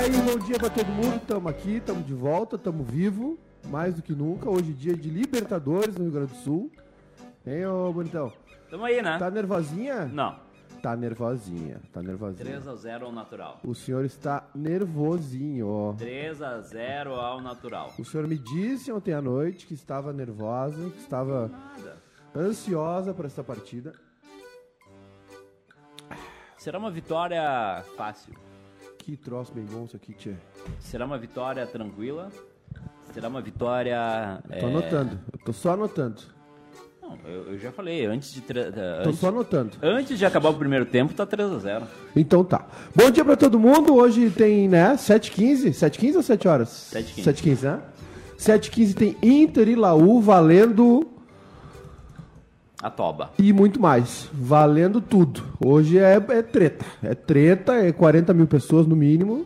aí, bom dia pra todo mundo. Tamo aqui, tamo de volta, tamo vivo, mais do que nunca. Hoje dia de Libertadores no Rio Grande do Sul. Hein, ô bonitão? Tamo aí, né? Tá nervosinha? Não. Tá nervosinha, tá nervosinha. 3x0 ao natural. O senhor está nervosinho, ó. 3x0 ao natural. O senhor me disse ontem à noite que estava nervosa, que estava Nada. ansiosa para essa partida. Será uma vitória fácil? Que troço bem bom isso aqui, tchê. Será uma vitória tranquila? Será uma vitória. Tô anotando, eu tô só anotando. Não, eu, eu já falei, antes de. eh, Tô Antes, só anotando. antes de acabar o primeiro tempo, tá 3x0. Então tá. Bom dia pra todo mundo. Hoje tem, né, 7h15. 7h15 ou 7 horas? 7h15. 7h15, né? 7h15 tem Inter e Laú valendo A toba. e muito mais. Valendo tudo. Hoje é, é treta. É treta, é 40 mil pessoas no mínimo.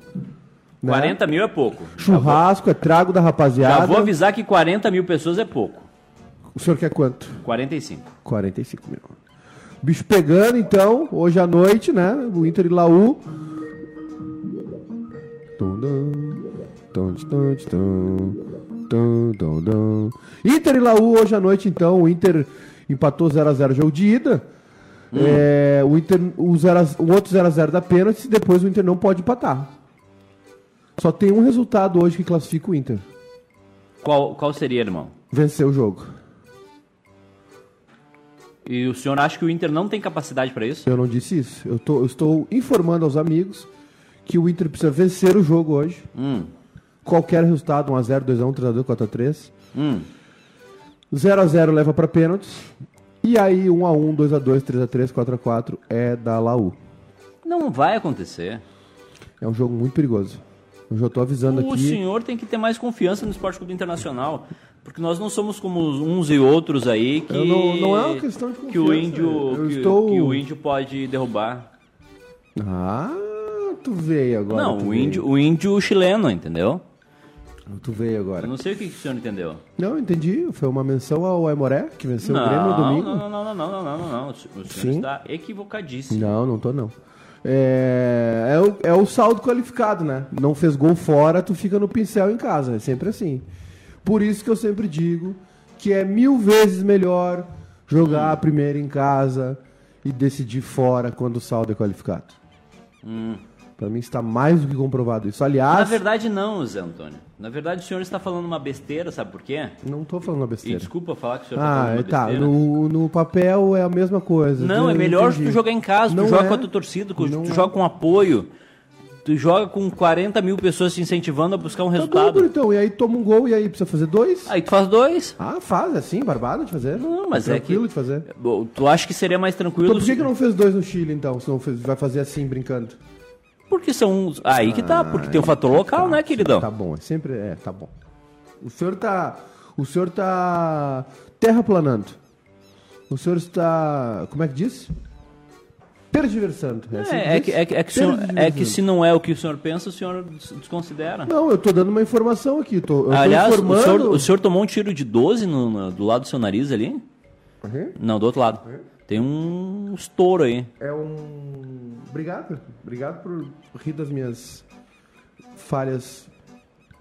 né? 40 mil é pouco. Churrasco, é trago da rapaziada. Já vou avisar que 40 mil pessoas é pouco. O senhor quer quanto? 45. 45 mil. Bicho pegando, então, hoje à noite, né? O Inter e Laú. Inter e Laú hoje à noite, então. O Inter empatou 0x0 jogo de ida. É, o, Inter, o, 0 a- o outro 0x0 da pênalti, depois o Inter não pode empatar. Só tem um resultado hoje que classifica o Inter. Qual, qual seria, irmão? Vencer o jogo. E o senhor acha que o Inter não tem capacidade pra isso? Eu não disse isso. Eu, tô- eu estou informando aos amigos que o Inter precisa vencer o jogo hoje. Hum. Qualquer resultado, 1x0, 2x1, 3x2, 4x3. Hum. 0x0 leva para pênaltis. E aí 1x1, 2x2, 3x3, 4x4 é da Laú. Não vai acontecer. É um jogo muito perigoso. Eu já estou avisando O aqui. senhor tem que ter mais confiança no Esporte Clube Internacional. Porque nós não somos como uns e outros aí que. Não- não é uma questão de Que o confiança, índio. que, estou- que o índio pode derrubar. Ah, tu veio agora. não, o veio. índio, o índio chileno, entendeu? Tu veio agora. Eu não sei o que, que o senhor entendeu. Não, entendi. Foi uma menção ao Aimoré, que venceu não, o Grêmio no domingo. não, não, não, não, não, não, não, não. O senhor Sim. está equivocadíssimo. Não, não tô não. É, é, o, é o saldo qualificado, né? Não fez gol fora, tu fica no pincel em casa. É sempre assim. Por isso que eu sempre digo que é mil vezes melhor jogar a primeira em casa e decidir fora quando o saldo é qualificado. Pra mim está mais do que comprovado isso. Na Aliás, verdade, não, Zé Antônio. Na verdade, o senhor está falando uma besteira, sabe por quê? não tô falando uma E besteira. desculpa falar que o senhor está Ah, falando uma tá. besteira. No, no papel é a mesma coisa. Não, é Eu melhor entendi. tu jogar em casa, Não tu joga é. com a tua torcida, tu, tu é. joga com apoio, tu joga com 40 mil pessoas te incentivando a buscar um Tá resultado. bonitão. E aí toma um gol e aí precisa fazer dois? Aí tu faz dois. Ah, faz, é assim, barbado de fazer. Não, mas é Tranquilo que- de fazer. Bom, Tu acha que seria mais tranquilo? Então por que, se- que não fez dois no Chile, então? Se não fez, vai fazer assim, brincando? Porque são. Aí que tá, porque tem o fator local, né, queridão? Tá bom, é sempre... É, tá bom. O senhor tá... O senhor tá terraplanando. O senhor está... Como é que diz? Tergiversando. assim que É, é que, é, que, é, que senhor- é que se não é o que o senhor pensa, o senhor des- desconsidera. Não, eu tô dando uma informação aqui. Tô, Aliás, tô o informando... senhor, o senhor tomou um tiro de 12 no- no- do lado do seu nariz ali? Uhum. Não, do outro lado. Tem um estouro aí. É um. Obrigado. Obrigado por rir das minhas falhas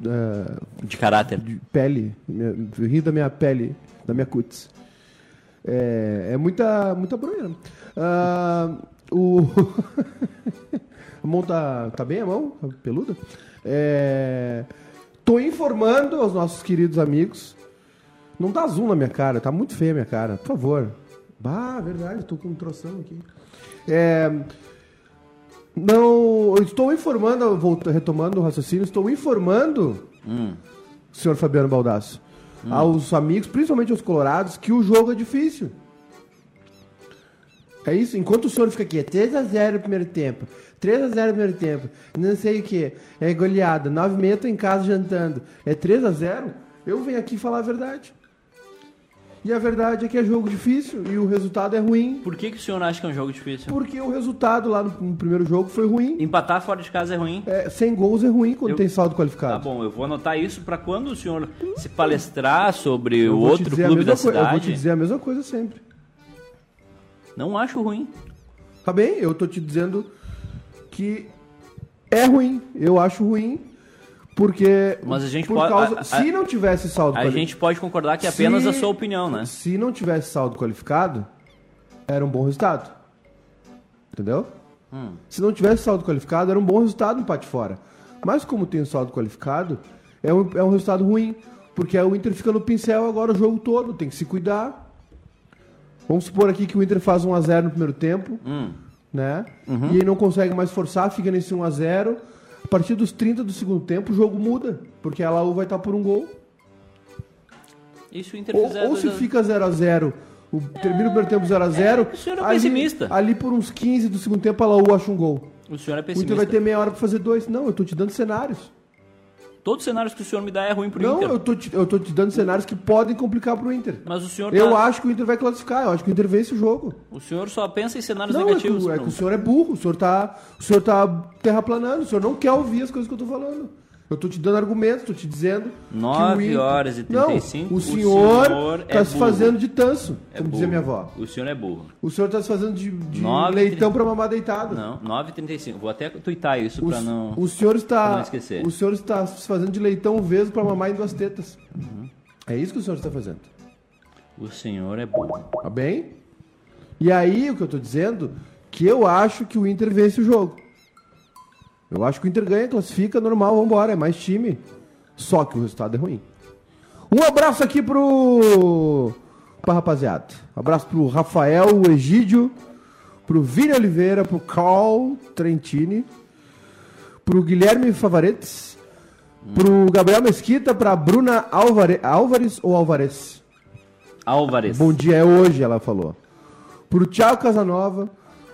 é, De caráter. de pele. Rir da minha pele, da minha cutis. É, é muita, muita bronha. Ah, o. a mão tá, tá bem, a mão? Tá peluda? É, tô informando aos nossos queridos amigos. Não dá zoom na minha cara, tá muito feia a minha cara, por favor. Bah, verdade, tô com um troção aqui. É, não, eu estou informando, volta- retomando o raciocínio, estou informando, senhor Fabiano Baldasso, aos amigos, principalmente aos colorados, que o jogo é difícil. É isso, enquanto o senhor fica aqui, é 3x0 no primeiro tempo, 3x0 no primeiro tempo, não sei o que, é goleada, 9 meia tô em casa jantando, é 3x0, eu venho aqui falar a verdade. E a verdade é que é jogo difícil e o resultado é ruim, Por que, que o senhor acha que é um jogo difícil? porque o resultado lá no, no primeiro jogo foi ruim. Empatar fora de casa é ruim. É, sem gols é ruim quando Eu- tem saldo Tá qualificado. bom, eu vou anotar isso pra quando o senhor se palestrar sobre Eu o outro clube da coi- Eu vou te cidade. dizer a mesma coisa sempre. Não acho ruim. Tá bem? Eu tô te dizendo que é ruim. Eu acho ruim. Porque. Mas a gente por pode- causa, a- se não tivesse saldo A quali- gente pode concordar que é apenas Se- a sua opinião, né? Se não tivesse saldo qualificado, era um bom resultado. Entendeu? Hum. Se não tivesse saldo qualificado, era um bom resultado no empate fora. Mas como tem o saldo qualificado, é um, é um resultado ruim. Porque o Inter fica no pincel agora o jogo todo, tem que se cuidar. Vamos supor aqui que o Inter faz 1x0 no primeiro tempo, Hum. né? Uhum. E aí não consegue mais forçar, fica nesse 1x0. A partir dos 30 do segundo tempo, o jogo muda. Porque a Laú vai estar por um gol. E se o Inter Ou, ou dois se a- fica 0x0, o, termina o primeiro tempo 0x0. o senhor é ali, pessimista. ali por uns 15 do segundo tempo, a Laú acha um gol. O senhor é O Inter pessimista. vai ter meia hora pra fazer dois. Não, eu tô te dando cenários. Todos os cenários que o senhor me dá é ruim pro Não, Inter. eu tô, te, eu tô te dando cenários que podem complicar pro Inter. Mas o senhor, Eu tá- acho que o Inter vai classificar, eu acho que o Inter vence o jogo. o senhor só pensa em cenários Não, é que, negativos. é que o senhor é burro, o senhor, tá, o senhor tá terraplanando, o senhor não quer ouvir as coisas que eu tô falando. Eu tô te dando argumentos, tô te dizendo. que Nove o Inter- horas e Não, 35, o o senhor, senhor tá é se fazendo de tanso, É como burro. dizia minha avó. O senhor é burro. O senhor tá se fazendo de, de Nove, leitão trinta- pra mamar deitado. Não, 9h35. Vou até tuitar isso O, pra não... o senhor está. não esquecer. O senhor está se fazendo de leitão veso pra mamar em duas tetas. Uhum. É isso que o senhor está fazendo. O senhor é burro. Tá bem? E aí, o que eu tô dizendo, que eu acho que o Inter vence o jogo. Eu acho que o Inter ganha, classifica, normal, vambora, é mais time. Só que o resultado é ruim. Um abraço aqui pro. pra rapaziada. Um abraço pro Rafael o Egídio, pro Vini Oliveira, pro Carl Trentini, pro Guilherme Favaretes, pro Gabriel Mesquita, pra Bruna Alvare... Álvares ou Alvarez? Álvares. Bom dia, é hoje, ela falou. Pro Thiago Casanova,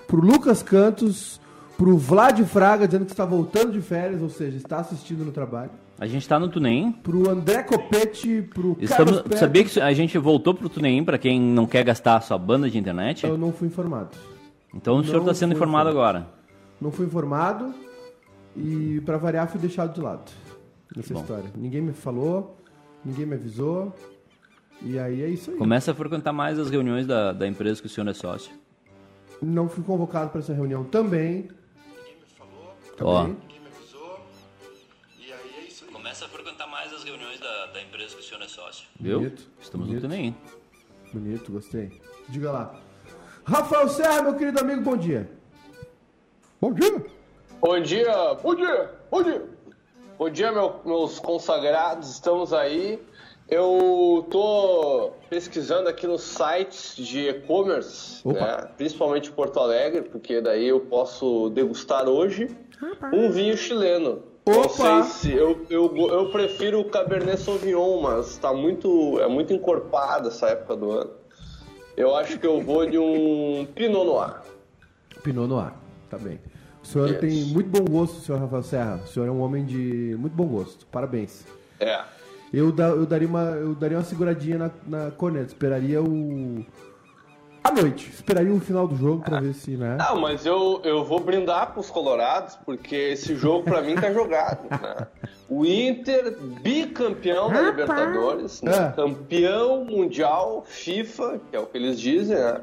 pro Lucas Cantos, pro Vlad Fraga, dizendo que está voltando de férias, ou seja, está assistindo no trabalho. A gente tá no Tunem. Pro André Copete, pro Estamos, Carlos Pepe. sabia que a gente voltou pro Tunem pra quem não quer gastar a sua banda de internet? Eu não fui informado. Então o senhor não tá sendo fui informado informado. agora. Não fui informado e, pra variar, fui deixado de lado nessa Bom. história. Ninguém me falou, ninguém me avisou. E aí é isso aí. Começa a frequentar mais as reuniões da, da empresa que o senhor é sócio. Não fui convocado para essa reunião também. Ó. Também. Começa a frequentar mais as reuniões da, da empresa que o senhor é sócio. Viu? Bonito, Estamos bonito. no Tunem. Bonito, gostei. Diga lá. Rafael Serra, meu querido amigo, bom dia. Bom dia. Bom dia, bom dia, bom dia. Bom dia, meu- meus consagrados, estamos aí. Eu tô pesquisando aqui nos sites de e-commerce, né, principalmente em Porto Alegre, porque daí eu posso degustar hoje um vinho chileno. Não Opa. sei se eu, eu, eu prefiro o Cabernet Sauvignon, mas tá muito, é muito encorpado essa época do ano. Eu acho que eu vou de um Pinot Noir. Pinot Noir, tá bem. O senhor Yes. tem muito bom gosto, senhor Rafael Serra. O senhor é um homem de muito bom gosto. Parabéns. É. Eu, da- eu, daria, uma, eu daria uma seguradinha na, na corneta. Esperaria o. A noite. Esperaria o final do jogo pra ver se, né? Não, mas eu, eu vou brindar pros colorados, porque esse jogo pra mim tá jogado. Né? O Inter, bicampeão da Libertadores, né? É. campeão mundial FIFA, que é o que eles dizem, né?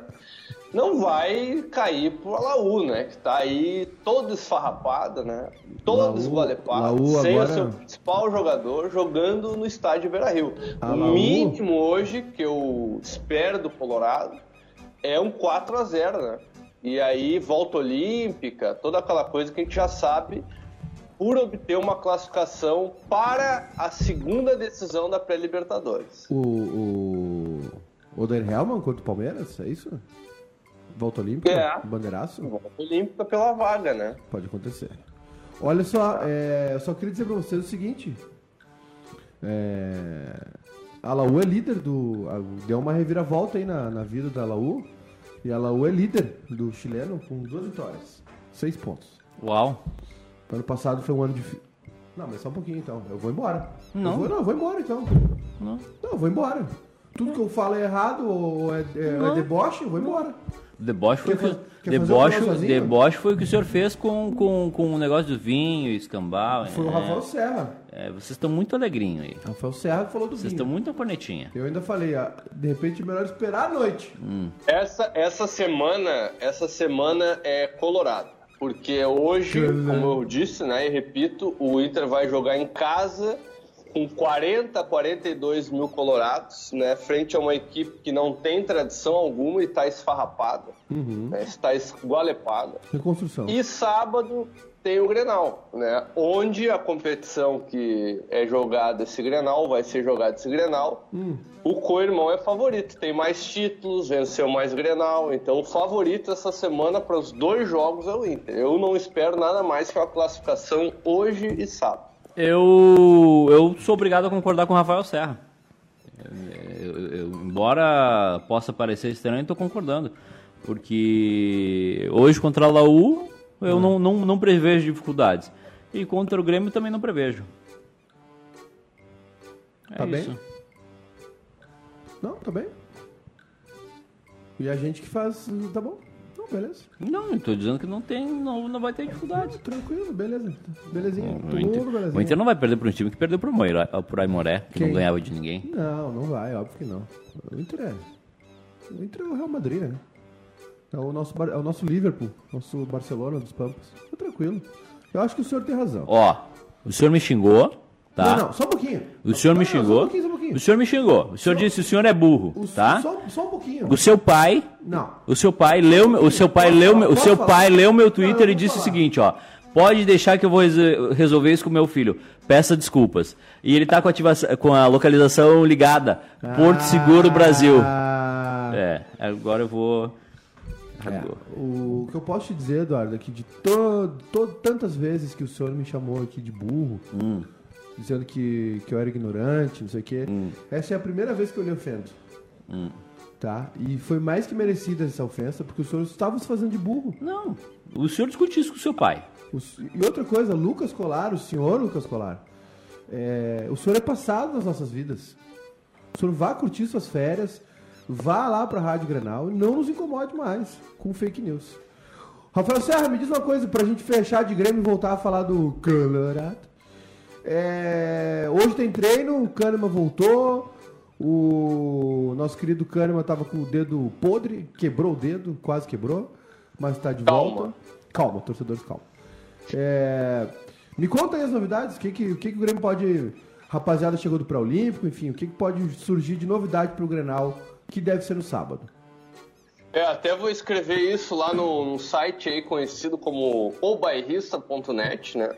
Não vai cair pro Alaú, né? Que tá aí todo esfarrapado, né? Todo esgualepado, sem agora- o seu principal jogador jogando no estádio Beira-Rio. A O mínimo hoje que eu espero do Colorado é um 4 a 0 né? E aí, volta olímpica, toda aquela coisa que a gente já sabe, por obter uma classificação para a segunda decisão da pré-Libertadores. O. O. Helman contra o Palmeiras? É isso? Volta Olímpica? É. Bandeiraço? Volta olímpica pela vaga, né? Pode acontecer. Olha só, é, eu só queria dizer pra vocês o seguinte. É, a Laú é líder do. a- Deu uma reviravolta aí na, na vida da Laú. E a Laú é líder do chileno com duas vitórias. Seis pontos. Uau. Ano passado foi um ano difícil. Não, mas só um pouquinho então. Eu vou embora. Não. Eu vou, não, eu vou embora então. Não. Não, eu vou embora. Tudo que eu falo é errado ou é, é- é deboche, eu vou embora. Deboche foi, o deboche, deboche foi o que o senhor fez com, com, com o negócio do vinho e escambau. Foi é. o Rafael Serra. É, vocês estão muito alegrinho aí. Rafael Serra que falou do Vocês vinho. estão muito na cornetinha. Eu ainda falei, ah, de repente é melhor esperar a noite. Essa, essa semana, essa semana é Colorado. Porque hoje, Claro. como eu disse, né, e repito, o Inter vai jogar em casa com 40, 42 mil colorados, né, frente a uma equipe que não tem tradição alguma e está esfarrapada, né, está esgualepada. Reconstrução. E sábado tem o Grenal, né? Onde a competição que é jogada esse Grenal vai ser jogada esse Grenal. O co-irmão é favorito, tem mais títulos, venceu mais Grenal, então o favorito essa semana para os dois jogos é o Inter. Eu não espero nada mais que uma classificação hoje e sábado. Eu, eu sou obrigado a concordar com o Rafael Serra. Eu- eu- embora possa parecer estranho, estou concordando. Porque hoje contra a Laú eu não, não, não prevejo dificuldades. E contra o Grêmio também não prevejo. É Tá bem? isso. Não, tá bem. E a gente que faz. Tá bom. Não, beleza. Não, tô dizendo que não tem, não, não vai ter dificuldades. Tranquilo, beleza. Belezinha. O Inter, belezinha. o Inter não vai perder para um time que perdeu pro Moira, pro Aimoré, que Quem? não ganhava de ninguém. Não, não vai, óbvio que não. O Inter é. O Inter é o Real Madrid, né? É o nosso, é o nosso Liverpool, nosso Barcelona dos Pampas. Tá tranquilo. Eu acho que o senhor tem razão. Ó, o senhor me xingou, tá? Não, não, só um pouquinho. O senhor Não, me não, Só um xingou. pouquinho, só um pouquinho. O senhor me xingou. O senhor disse que o senhor é burro, O- tá? Só, só um pouquinho. O seu pai, Não. o seu pai leu, o seu pai leu, o seu pai leu meu Twitter e disse o falar. seguinte, ó: Pode deixar que eu vou res- resolver isso com meu filho. Peça desculpas. E ele tá com a, ativação- com a localização ligada. Porto Seguro Brasil. Ah, É, agora eu vou. É, o que eu posso te dizer, Eduardo, é que de to, to- tantas vezes que o senhor me chamou aqui de burro, Hum. Dizendo que, que eu era ignorante, não sei o quê, essa é a primeira vez que eu lhe ofendo. Hum. Tá? E foi mais que merecida essa ofensa, porque o senhor estava se fazendo de burro. Não. O senhor discute isso com o seu pai. O e outra coisa, Lucas Colar, o senhor Lucas Colar, é, o senhor é passado nas nossas vidas. O senhor vá curtir suas férias, vá lá pra Rádio Grenal e não nos incomode mais com fake news. Rafael Serra, me diz uma coisa pra gente fechar de Grêmio e voltar a falar do Colorado. É, hoje tem treino, o Kahneman voltou. O nosso querido Kahneman tava com o dedo podre, quebrou o dedo, quase quebrou, mas tá de Calma. volta. Calma, torcedores, calma. É, me conta aí as novidades, o que, que, o que, que o Grêmio pode. Rapaziada chegou do pré-olímpico, enfim, o que, que pode surgir de novidade pro Grenal, que deve ser no sábado. É, até vou escrever isso lá no, no site aí conhecido como obairrista.net, né?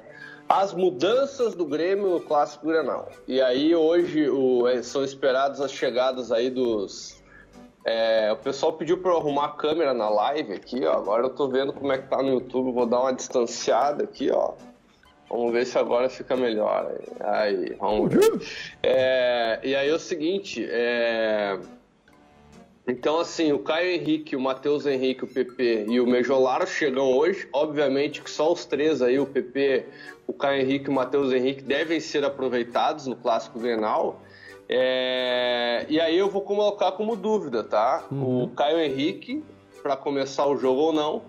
As mudanças do Grêmio no Clássico Grenal. E aí hoje o- é, são esperadas as chegadas aí dos... é, o pessoal pediu para eu arrumar a câmera na live aqui, ó. Agora eu tô vendo como é que tá no YouTube, vou dar uma distanciada aqui, ó. Vamos ver se agora fica melhor. Aí, aí vamos ver. É, e aí é o seguinte, é... Então, assim, o Caio Henrique, o Matheus Henrique, o PP e o Mejolaro chegam hoje. Obviamente que só os três aí, o PP, o Caio Henrique e o Matheus Henrique, devem ser aproveitados no Clássico Grenal. É, E aí eu vou colocar como dúvida, tá? O Caio Henrique, para começar o jogo ou não.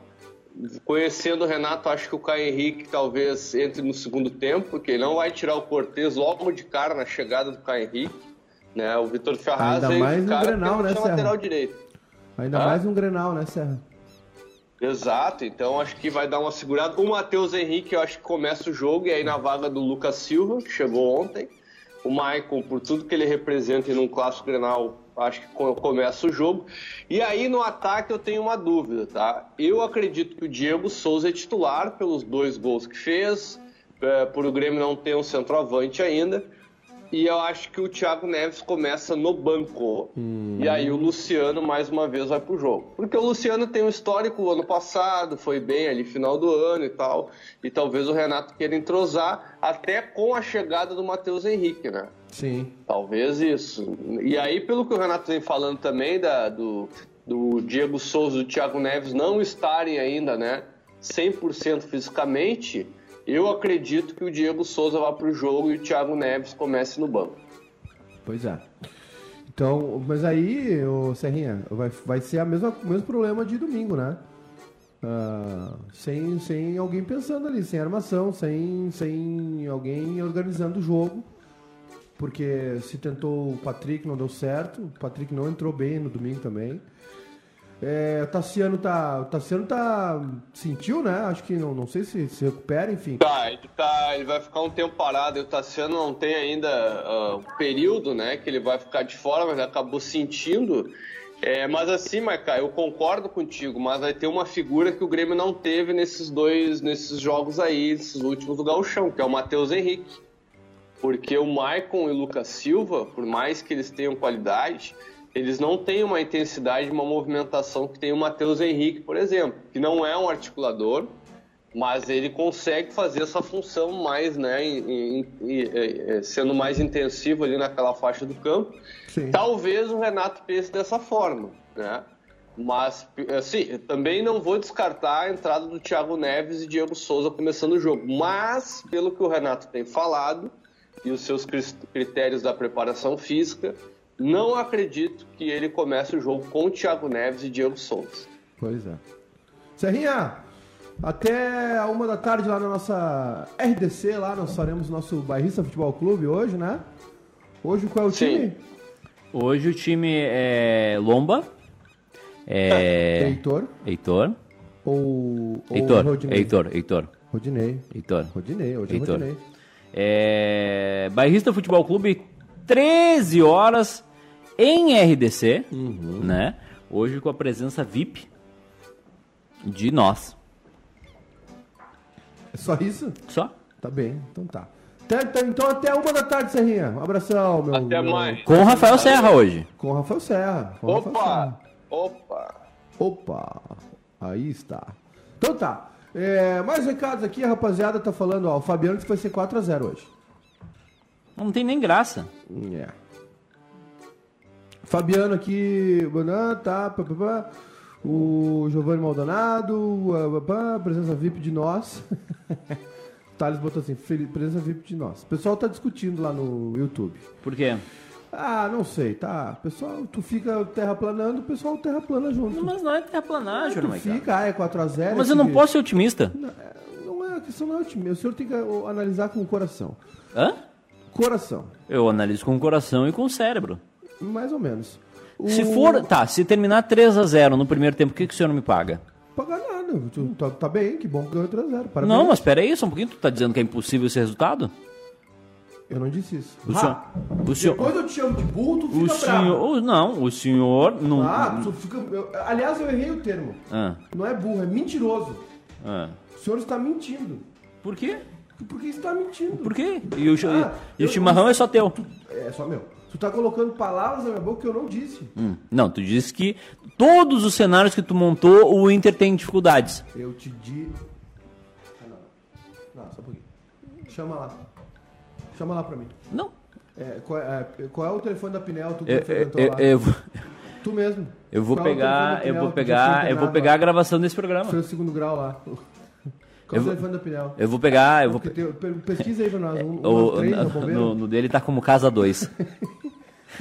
Conhecendo o Renato, acho que o Caio Henrique talvez entre no segundo tempo, porque ele não vai tirar o Cortez logo de cara na chegada do Caio Henrique. Né? O Vitor Ferraz Ainda veio mais no cara Grenal, né, Serra? lateral direito. Ainda Ah? mais um Grenal, né, Serra? Exato, então acho que vai dar uma segurada. O Matheus Henrique, eu acho que começa o jogo, e aí na vaga do Lucas Silva, que chegou ontem. O Maicon, por tudo que ele representa em um clássico Grenal, acho que co- começa o jogo. E aí no ataque eu tenho uma dúvida, tá? Eu acredito que o Diego Souza é titular pelos dois gols que fez, é, por o Grêmio não ter um centroavante ainda. E eu acho que o Thiago Neves começa no banco. E aí o Luciano mais uma vez vai pro jogo. Porque o Luciano tem um histórico ano passado, foi bem ali final do ano e tal. E talvez o Renato queira entrosar até com a chegada do Matheus Henrique, né? Sim. Talvez isso. E aí, pelo que o Renato vem falando também da, do, do Diego Souza e do Thiago Neves não estarem ainda, né, 100% fisicamente, eu acredito que o Diego Souza vá pro jogo e o Thiago Neves comece no banco. Pois é. Então, mas aí, ô Serrinha, vai, vai ser a mesma, o mesmo problema de domingo, né? Ah, sem, sem alguém pensando ali, sem armação, sem, sem alguém organizando o jogo. Porque se tentou o Patrick, não deu certo. O Patrick não entrou bem no domingo também. É, o Tassiano tá. O Tassiano tá. Sentiu, né? Acho que não, não sei se se recupera, enfim. Tá, ele, tá, ele vai ficar um tempo parado. E o Tassiano não tem ainda ah, o período, né? Que ele vai ficar de fora, mas acabou sentindo. É, mas assim, Maica, eu concordo contigo, mas vai ter uma figura que o Grêmio não teve nesses dois, nesses jogos aí, esses últimos do Gauchão, que é o Matheus Henrique. Porque o Maicon e o Lucas Silva, por mais que eles tenham qualidade, eles não têm uma intensidade, uma movimentação que tem o Matheus Henrique, por exemplo, que não é um articulador, mas ele consegue fazer essa função mais, né, em- em- em- eh, sendo mais intensivo ali naquela faixa do campo. Sim. Talvez o Renato pense dessa forma, né? Mas, assim, também não vou descartar a entrada do Thiago Neves e Diego Souza começando o jogo. Mas, pelo que o Renato tem falado e os seus critérios da preparação física, não acredito que ele comece o jogo com o Thiago Neves e Diego Souza. Pois é. Serrinha, até a uma da tarde lá na nossa RDC, lá nós faremos nosso Bairrista Futebol Clube hoje, né? Hoje qual é o Sim. time? Hoje o time é Lomba, é Heitor Heitor, ou, ou Heitor, Rodinei? Heitor, Heitor, Rodinei. Heitor. Rodinei, hoje é Heitor. Rodinei. É, Bairrista Futebol Clube, 13 horas em RDC, Uhum. né? Hoje com a presença VIP de nós. É só isso? Só. Tá bem, então tá. Até- então até uma da tarde, Serrinha. Um abração, meu. Até meu- mais. Com o Rafael Serra hoje. Com o Rafael Serra. Com o Rafael Opa! Serra. Opa! Opa! Aí está. Então tá. É, mais recados aqui, a rapaziada tá falando, ó, o Fabiano disse que vai ser 4x0 hoje. Não tem nem graça. É. Fabiano aqui, Bonan, tá, pá, pá, pá. o Giovanni Maldonado, pá, pá, pá, presença VIP de nós. Thales botou assim, "Fel- presença VIP de nós. O pessoal tá discutindo lá no YouTube. Por quê? Ah, não sei, tá. Pessoal, tu fica terraplanando, o pessoal terraplana junto. Mas não é terraplanagem, tu não é, cara? fica, ah, é 4x0. Mas eu não posso ser otimista. Não, é- não é, a questão não é o time. O senhor tem que analisar com o coração. Hã? Coração, Eu analiso com o coração e com o cérebro. Mais ou menos. Se O- for, tá, se terminar 3 a 0 no primeiro tempo, o que, que o senhor me paga? Pagar nada. Tu, tá, tá bem, que bom que ganhou 3x0. Parabéns. Não, mas pera aí, só um pouquinho, tu tá dizendo que é impossível esse resultado? Eu não disse isso. O Ah, senhor, o senhor, Depois eu te chamo de burro, tu o fica bravo. senhor, o- não, o senhor não... Ah, tu fica... eu- aliás, eu errei o termo. Ah, Não é burro, é mentiroso. ah. O senhor está mentindo. Por quê? Por que está mentindo? Por quê? E o, Ah, e o eu- chimarrão é só teu. É só meu. Tu tá colocando palavras na minha boca que eu não disse. Hum, Não, tu disse que todos os cenários que tu montou, o Inter tem dificuldades. Eu te di... Ah, não. Não, só um pouquinho. Chama lá. Chama lá pra mim. Não. É, qual, é, qual é o telefone da Pinel? Tu que Eu, eu, eu, lá. eu vou- Tu mesmo. eu vou Qual é pegar, da eu Pinel? vou pegar, eu vou pegar a lá. gravação desse programa. Foi o segundo grau lá. Qual é Eu o vou- telefone da Pinel? Eu vou pegar, eu vou tem- pe- pesquisa aí pra nós. Um, o, um, três, no, no- no dele tá como casa 2.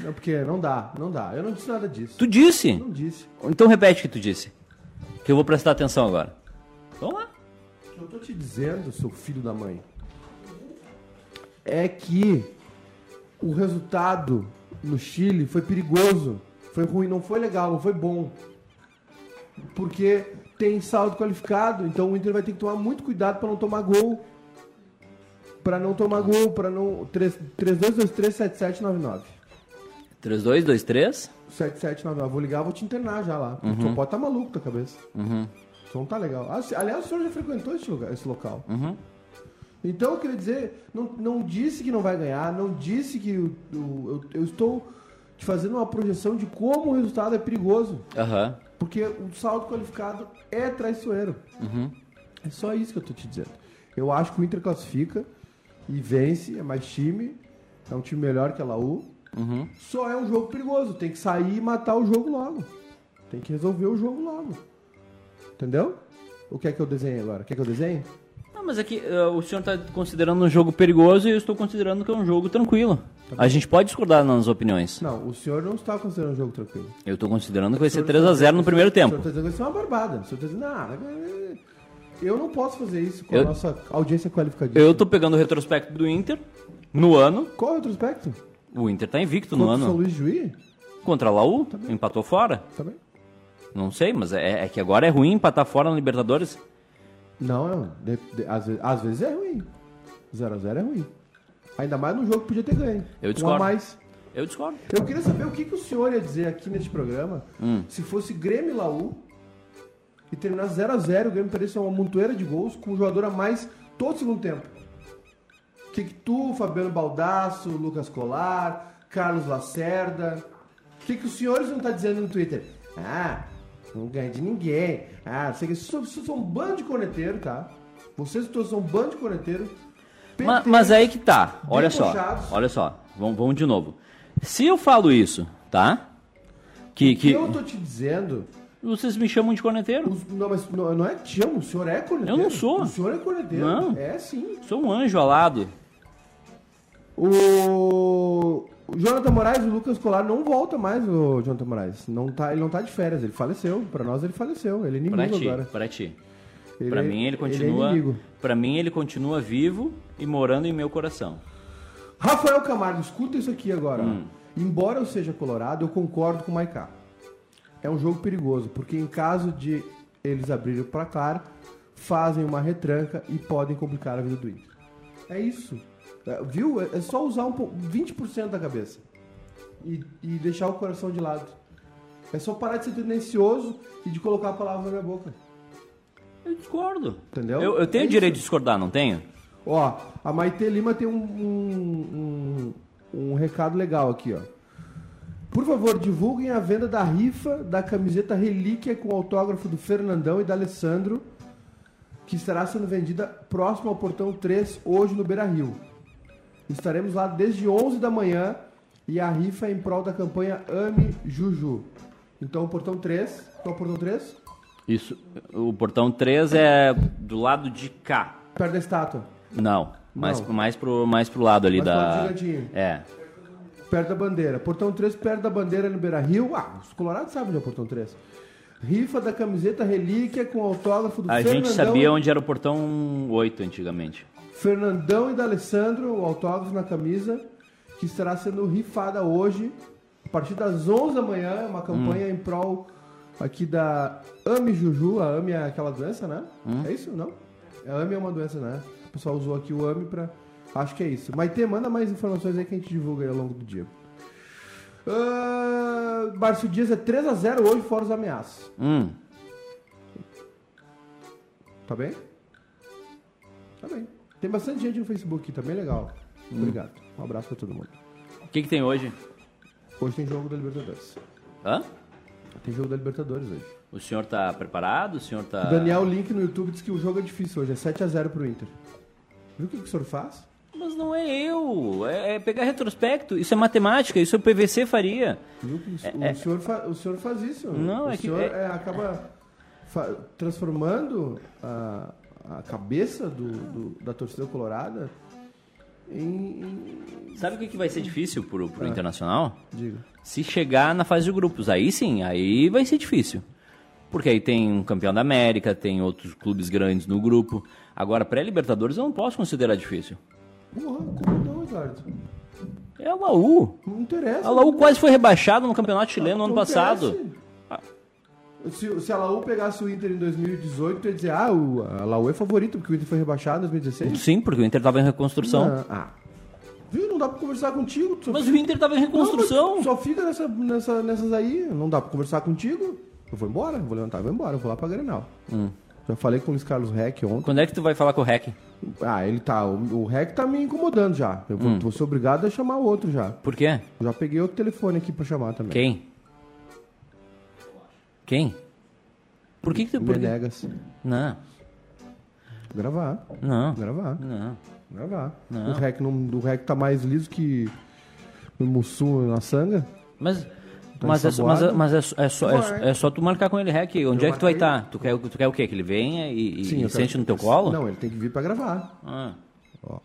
Não, porque não dá, não dá. Eu não disse nada disso. tu disse? Não disse. Então repete o que tu disse. Que eu vou prestar atenção agora. Vamos lá. O que eu tô te dizendo, seu filho da mãe, é que o resultado no Chile foi perigoso. Foi ruim, não foi legal, não foi bom. Porque tem saldo qualificado, então o Inter vai ter que tomar muito cuidado para não tomar gol. Para não tomar gol, para não. 3223 7799. 3223. 7799. Vou ligar, vou te internar já lá. Tu só pode estar maluco da cabeça. Uhum. Então tá legal. Ah, aliás, o senhor já frequentou esse, lugar, esse local. Uhum. Então eu queria dizer, não, não disse que não vai ganhar, não disse que o, o- eu, eu estou te fazendo uma projeção de como o resultado é perigoso. Aham. Porque o saldo qualificado é traiçoeiro. Uhum. É só isso que eu tô te dizendo. Eu acho que o Inter classifica e vence, é mais time, é um time melhor que a Laú. Uhum. Só é um jogo perigoso, tem que sair e matar o jogo logo. Tem que resolver o jogo logo. Entendeu? O que é que eu desenhei agora? Quer que eu desenhe? Não, mas é que eh, o senhor está considerando um jogo perigoso e eu estou considerando que é um jogo tranquilo. A gente pode discordar nas opiniões. Não, o senhor não está considerando um jogo tranquilo. Eu estou considerando que vai ser O senhor 3x0 no está- primeiro O senhor tempo. está dizendo que vai ser uma barbada. O senhor está dizendo, ah, é- eu não posso fazer isso com Eu- a nossa audiência qualificadíssima. Eu estou pegando o retrospecto do Inter no ano. Qual é o retrospecto? O Inter tá invicto no Contra o São ano. Luís Juí? Contra a Laú, empatou fora. Tá bem. Não sei, mas é, é que agora é ruim empatar fora na Libertadores. Não, não. De- de- às, vezes, às vezes é ruim. 0x0 é ruim. Ainda mais no jogo que podia ter ganho. Eu Um discordo. a mais. Eu discordo. Eu queria saber o que, que o senhor ia dizer aqui neste programa Hum. se fosse Grêmio e Laú e terminar 0x0, o Grêmio perdesse uma montoeira de gols com o jogador a mais todo o segundo tempo. O que, tu, Fabiano Baldasso, Lucas Colar, Carlos Lacerda, o que, que os senhores não estão dizendo no Twitter? Ah, não ganha de ninguém. Ah, sei que vocês são, um bando de corneteiro, tá? Vocês todos são um bando de corneteiro. Ma- PT, Mas, aí que tá. Olha só. Olha só. Vamos, vamos de novo. Se eu falo isso, tá? Que, que Eu tô te dizendo vocês me chamam de corneteiro. Não, mas não, não é que te amo, o senhor é corneteiro. Eu não sou. O senhor é corneteiro. Não. É sim. Sou um anjo alado. O... Jonathan Moraes, o Lucas Colar não volta mais, o Jonathan Moraes. Não tá, ele não tá de férias, ele faleceu. Pra nós ele faleceu. Ele é inimigo Pra ti, agora. pra ti. Ele Pra é- mim ele é continua. inimigo. Pra mim ele continua vivo e morando em meu coração. Rafael Camargo, escuta isso aqui agora. Hum. Embora eu seja colorado, eu concordo com o Maiká. É um jogo perigoso, porque em caso de eles abrirem o placar, fazem uma retranca e podem complicar a vida do Inter. É isso. É, viu? É é só usar um pouco, 20% da cabeça. E, e deixar o coração de lado. É só parar de ser tendencioso e de colocar a palavra na minha boca. Eu discordo. Entendeu? Eu, eu tenho É direito de discordar, não tenho? Ó, a Maite Lima tem um, um, um, um recado legal aqui, ó. Por favor, divulguem a venda da rifa da camiseta Relíquia com autógrafo do Fernandão e da Alessandro, que estará sendo vendida próximo ao portão 3, hoje no Beira Rio. Estaremos lá desde 11 da manhã e a rifa é em prol da campanha Ame Juju. Então, o portão 3, qual é o portão 3? Isso. O portão 3 é do lado de cá. Perto da estátua. Não. Mais, Não. mais, pro, mais pro lado ali Mais da. lado. É. Perto da bandeira. Portão 3, perto da bandeira no Beira Rio. Ah, os colorados sabem onde é o portão 3. Rifa da camiseta relíquia com autógrafo do A Fernandão. gente sabia onde era o portão 8 antigamente. Fernandão e da Alessandro, o autógrafo na camisa, que estará sendo rifada hoje, a partir das 11 da manhã, uma campanha Hum. em prol aqui da Ame Juju. A Ame é aquela doença, né? Hum. É isso? Não? A Ame é uma doença, né? O pessoal usou aqui o Ame pra... Acho que é isso. Maite, manda mais informações aí que a gente divulga aí ao longo do dia. Ah, Márcio Dias é 3x0 hoje, fora os ameaças. Hum. Tá bem? Tá bem. Tem bastante gente no Facebook, tá bem legal. Hum. Obrigado. Um abraço pra todo mundo. O que, que tem hoje? Hoje tem jogo da Libertadores. Hã? Tem jogo da Libertadores hoje. O senhor tá preparado? O senhor tá. Daniel Link no YouTube disse que o jogo é difícil hoje, é 7x0 pro Inter. Viu o que, que o senhor faz? Mas não é eu. É, é pegar retrospecto. Isso é matemática. Isso o PVC faria. Viu que o, É- o senhor fa- o senhor faz isso. Não, o é que- senhor é- é, acaba fa- transformando a, a cabeça do, do- da torcida colorada em, em- Sabe o que, que vai ser difícil pro, pro Internacional? Diga. Se chegar na fase de grupos. Aí sim, aí vai ser difícil. Porque aí tem um campeão da América, tem outros clubes grandes no grupo. Agora, pré-Libertadores eu não posso considerar difícil. Porra, como não, Eduardo? É o Laú. Não interessa. A Laú quase foi rebaixado no campeonato chileno no ano passado. Se, se a Laú pegasse o Inter em 2018, tu ia dizer, ah, o, a Laú é favorito, porque o Inter foi rebaixado em 2016. Sim, porque o Inter tava em reconstrução. Ah, ah. Viu? Não dá pra conversar contigo. Mas fica- o Inter tava em Não, reconstrução. mas Só fica nessa, nessa, nessas aí. Não dá pra conversar contigo. Eu vou embora, eu vou levantar, eu vou embora, eu vou lá pra Grenal. Hum. Já falei com o Luiz Carlos Reck ontem. Quando é que tu vai falar com o Rec? Ah, ele tá. O, o Reck tá me incomodando já. Eu Hum. vou, vou ser obrigado a chamar o outro já. Por quê? Eu já peguei outro telefone aqui pra chamar também. Quem? Quem? Por que que tu... Por. Menegas. Não, Gravar. não, Gravar. não. Gravar. Não. O Rec, não, o Rec tá mais liso que o Mussum na sanga. Mas... Tá Mas, é, só- mas, é, mas é, é só, é, Vai. é só tu marcar com ele, Rec. Onde Eu é que tu vai marquei. estar? Tu quer, tu quer o quê? Que ele venha e, e- e eu sente quero- no teu colo? Não, ele tem que vir pra gravar. Ah. Ó.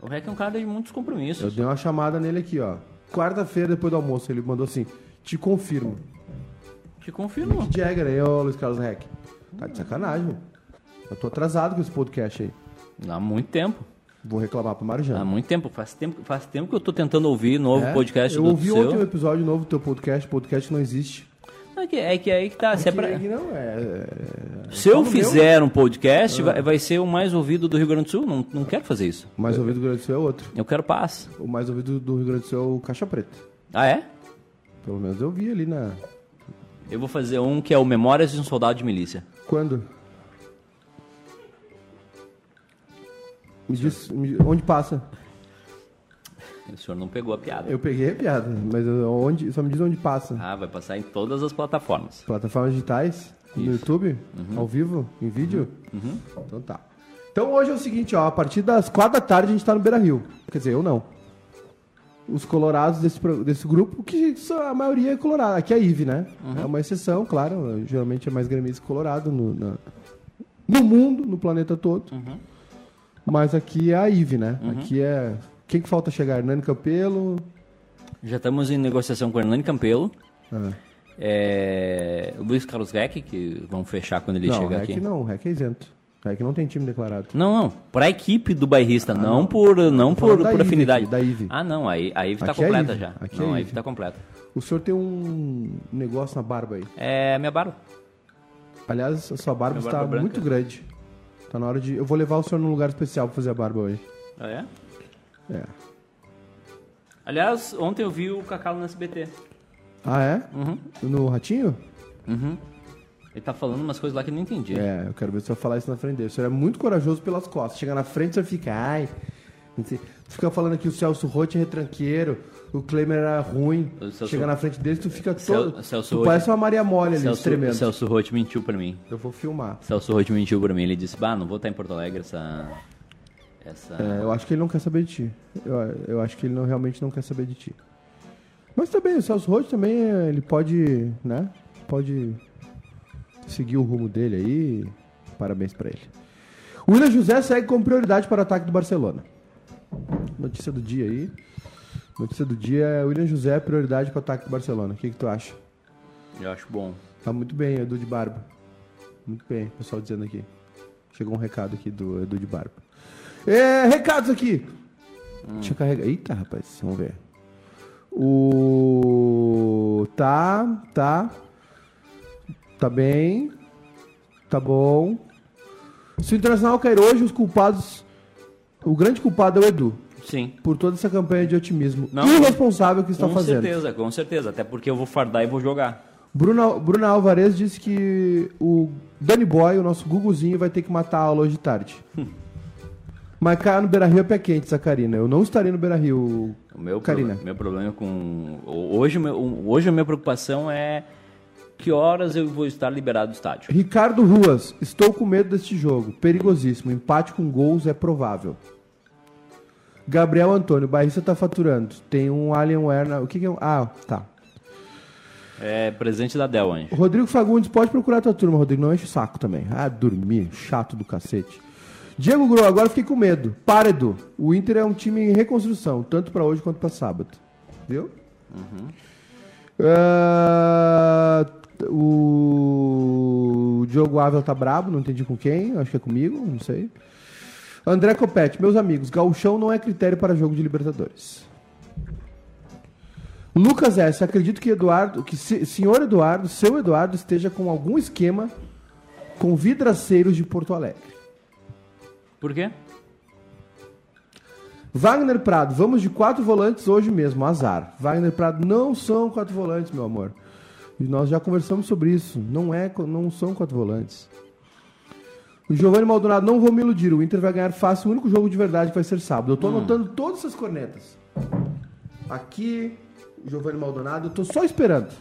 O Rec é um cara de muitos Eu compromissos. dei uma chamada nele aqui, ó. Quarta-feira, depois do almoço, ele mandou assim: te confirmo. Te confirmo. Mick Jagger aí, ô Luiz Carlos Rec. Tá de sacanagem. Eu tô atrasado com esse podcast aí. Há muito tempo. Vou reclamar pro Há Marjano. muito tempo. Faz tempo, faz tempo que eu tô tentando ouvir novo É? podcast Eu do ouvi ontem um episódio novo do teu podcast, podcast não existe. É que é que aí que tá. Se, é pra- que não, é, se eu no fizer um podcast, vai, vai ser o mais ouvido do Rio Grande do Sul. Não, não quero fazer isso. O mais ouvido do Rio Grande do Sul é outro. Eu quero paz. O mais ouvido do Rio Grande do Sul é o Caixa Preta. Ah, é? Pelo menos eu vi ali na. Eu vou fazer um que é o Memórias de um Soldado de Milícia. Quando? Me diz me- onde passa. O senhor não pegou a piada. Eu peguei a piada, mas eu- onde, só me diz onde passa. Ah, vai passar em todas as plataformas. Plataformas digitais? No. YouTube? Ao vivo? Em vídeo? Então tá. Então hoje é o seguinte, ó, a partir das quatro da tarde a gente tá no Beira Rio. Quer dizer, eu não. Os colorados desse, desse grupo, que a maioria é colorado. Aqui é a IVE, né? É uma exceção, claro. Geralmente é mais gremista colorado no, na- no mundo, no planeta todo. Mas aqui é a IVE, né? Aqui é. Quem que falta chegar? Hernani Campelo. Já estamos em negociação com o Hernani Campelo. Ah. É, o Luiz Carlos Reck, que vão fechar quando ele não, chegar aqui. não, REC é isento. REC não tem time declarado. Não, não. Para a equipe do bairrista, não, por não por, falando da por Ive afinidade. aqui, da Ive. Ah, não. A, I- a Ive tá Aqui é completa Ive, já. aqui não, é a Ive. Tá completa. O senhor tem um negócio na barba aí. É minha barba. Aliás, a sua barba Minha está barba muito grande. Tá na hora de. Eu vou levar o senhor num lugar especial pra fazer a barba hoje. Ah, é? É. Aliás, ontem eu vi o Cacau no SBT. Ah, é? Uhum. No Ratinho? Uhum. Ele tá falando umas coisas lá que eu não entendi. É, eu quero ver se senhor falar isso na frente dele. O senhor é muito corajoso pelas costas. Chega na frente, o senhor fica. Ai. sei. Fica falando que o Celso Roth é retranqueiro, o Klemer era ruim. Celso- Chega na frente dele, tu fica todo. Celso tu parece uma Maria Mole ali, Celso, tremendo. Celso Roth mentiu pra mim. Eu vou filmar. Celso Roth mentiu pra mim. Ele disse, bah, não vou estar em Porto Alegre essa... Essa... É, eu acho que ele não quer saber de ti. Eu, eu acho que ele não, realmente não quer saber de ti. Mas também, o Celso Roth também, ele pode, né? Pode seguir o rumo dele aí. Parabéns pra ele. O William José segue como prioridade para o ataque do Barcelona. Notícia do dia aí. Notícia do dia é William José prioridade para o ataque do Barcelona. O que, que tu acha? Eu acho bom. Tá muito bem, Edu de Barba. Muito bem, pessoal dizendo aqui. Chegou um recado aqui do Edu de Barba. É, recados aqui. Deixa eu carregar. Eita, rapaz, vamos ver. O. Tá, tá. Tá bem. Tá bom. Se o Internacional cair hoje, os culpados. O grande culpado é o Edu. Sim. Por toda essa campanha de otimismo Não. irresponsável que está com fazendo. certeza, com certeza. Até porque eu vou fardar e vou jogar. Bruna, Bruna Alvarez disse que o Danny Boy, o nosso Guguzinho, vai ter que matar a aula hoje de tarde. Mas cá no Beira Rio é pé quente, Sacarina. Eu não estarei no Beira Rio, O meu, Karina. pro- meu problema com... Hoje, meu- hoje a minha preocupação é que horas eu vou estar liberado do estádio. Ricardo Ruas, estou com medo deste jogo. Perigosíssimo. Empate com gols é provável. Gabriel Antônio, o Barrista tá faturando. Tem um Alienware na... O que, que é um... Ah, tá. É presente da Del, Anjo. Rodrigo Fagundes, pode procurar tua turma, Rodrigo. Não enche o saco também. Ah, dormir. Chato do cacete. Diego Gro, agora fiquei com medo. Para, Edu. O Inter é um time em reconstrução, tanto pra hoje quanto pra sábado. Viu? Ah, o Diogo Ávila tá brabo, não entendi com quem. Acho que é comigo, não sei. André Copete, meus amigos, gauchão não é critério para jogo de Libertadores. Lucas S, acredito que Eduardo, que se- senhor Eduardo, seu Eduardo esteja com algum esquema com vidraceiros de Porto Alegre. Por quê? Wagner Prado, vamos de quatro volantes hoje mesmo, azar. Wagner Prado não são quatro volantes, meu amor. E nós já conversamos sobre isso. Não é, não são quatro volantes. O Giovanni Maldonado, não vou me iludir. O Inter vai ganhar fácil. O único jogo de verdade que vai ser sábado. Eu tô anotando todas essas cornetas. Aqui, o Giovanni Maldonado, eu tô só esperando.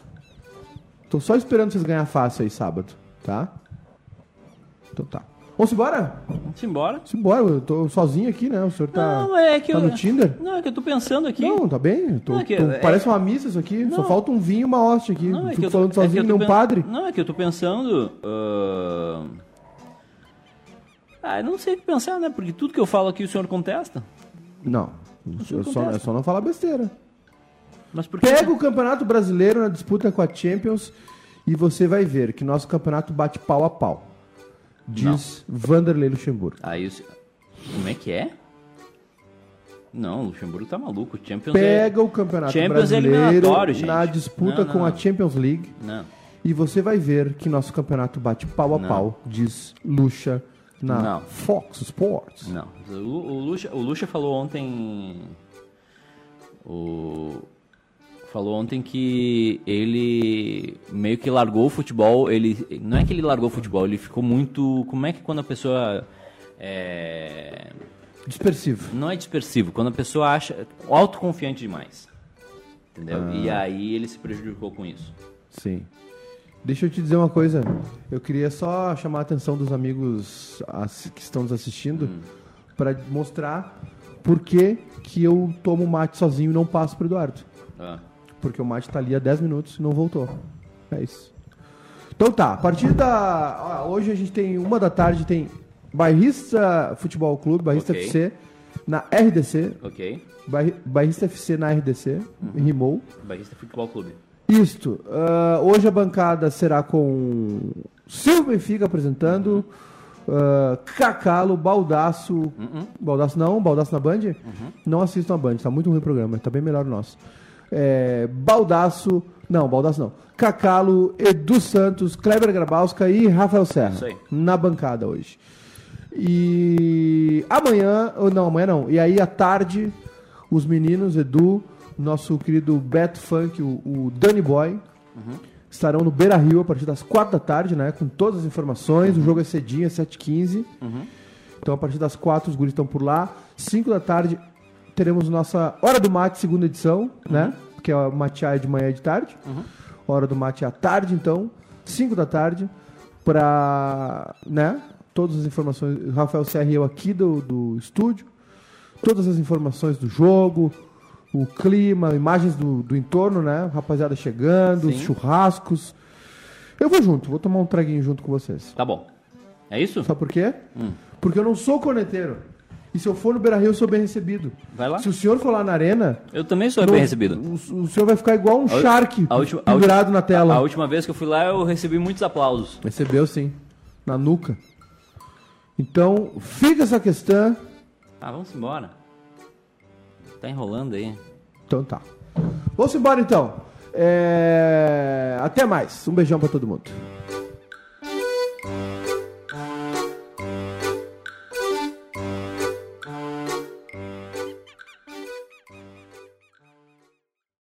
Tô só esperando vocês ganhar fácil aí sábado, tá? Então tá. Vamos embora? Vamos embora. Vamos embora. Eu tô sozinho aqui, né? O senhor tá, Não, é que tá eu... no Tinder? Não, é que eu tô pensando aqui. Não, tá bem. Tô- Não, é que- tô- é- parece uma missa isso aqui. Só Não. falta um vinho e uma hóstia aqui. Não, é que Fico eu tô- falando é sozinho, que eu nem tô um padre. Não, é que eu tô pensando. ah, Ah, eu não sei o que pensar, né? Porque tudo que eu falo aqui o senhor contesta. Não. senhor Eu só, contesta. é só não falar besteira. Mas por que? Pega o Campeonato Brasileiro na disputa com a Champions e você vai ver que nosso campeonato bate pau a pau. Diz Vanderlei Luxemburgo. Aí Como é que é? Não, o Luxemburgo tá maluco. Champions Pega é... o Campeonato Champions é Brasileiro gente. na disputa Não, com não. a Champions League Não. E você vai ver que nosso campeonato bate pau a Não. pau, diz Lucha na Não. Fox Sports. Não. O, o, Lucha, o Lucha falou ontem. O. Falou ontem que ele meio que largou o futebol. Ele. Não é que ele largou o futebol, ele ficou muito. Como é que quando a pessoa. É, Dispersivo. não é dispersivo, quando a pessoa acha. autoconfiante demais. Entendeu? E aí ele se prejudicou com isso. Sim. Deixa eu te dizer uma coisa. Eu queria só chamar a atenção dos amigos que estão nos assistindo para mostrar por que, que eu tomo mate sozinho e não passo pro Eduardo. Ah. Porque o mate tá ali há 10 minutos e não voltou. É isso. Então tá, a partir da. ó, hoje a gente tem uma da tarde, tem Bairrista Futebol Clube, Bairrista Ok. FC na RDC. Ok. Bairri- Bairrista FC na RDC, rimou. Barrista Futebol Clube. Isto. ah, hoje a bancada será com Silvio Benfica apresentando, ah, Cacalo, Baldaço. Baldaço não, Baldaço na Band? Não assistam a Band, tá muito ruim o programa, tá bem melhor o nosso. É, Baldaço. Não, Baldaço não. Cacalo, Edu Santos, Kleber Grabowska e Rafael Serra. Na bancada hoje. E amanhã, ou não, amanhã não. E aí à tarde, os meninos, Edu, nosso querido Beto Funk, o, o Danny Boy, estarão no Beira Rio a partir das 4 da tarde, né? Com todas as informações. O jogo é cedinho, é 7h15. Então a partir das 4 os guris estão por lá. 5 da tarde teremos nossa Hora do Mate, segunda edição, né? Que é a matear de manhã e de tarde. Hora do Mate é à tarde, então. 5 da tarde. Pra, né? Todas as informações. Rafael Serra e eu aqui do, do estúdio. Todas as informações do jogo, o clima, imagens do, do entorno, né? Rapaziada chegando, os Sim. churrascos. Eu vou junto, vou tomar um traguinho junto com vocês. Tá bom. É isso? Sabe por quê? Porque eu não sou corneteiro. E se eu for no Beira Rio, eu sou bem recebido. Vai lá. Se o senhor for lá na arena. Eu também sou no- bem recebido. O, o senhor vai ficar igual um A shark a última- a pendurado última- na tela. A, a última vez que eu fui lá, eu recebi muitos aplausos. Recebeu sim. Na nuca. Então, fica essa questão. Ah, vamos embora. Tá enrolando aí. Então tá. Vamos embora então. É, Até mais. Um beijão pra todo mundo.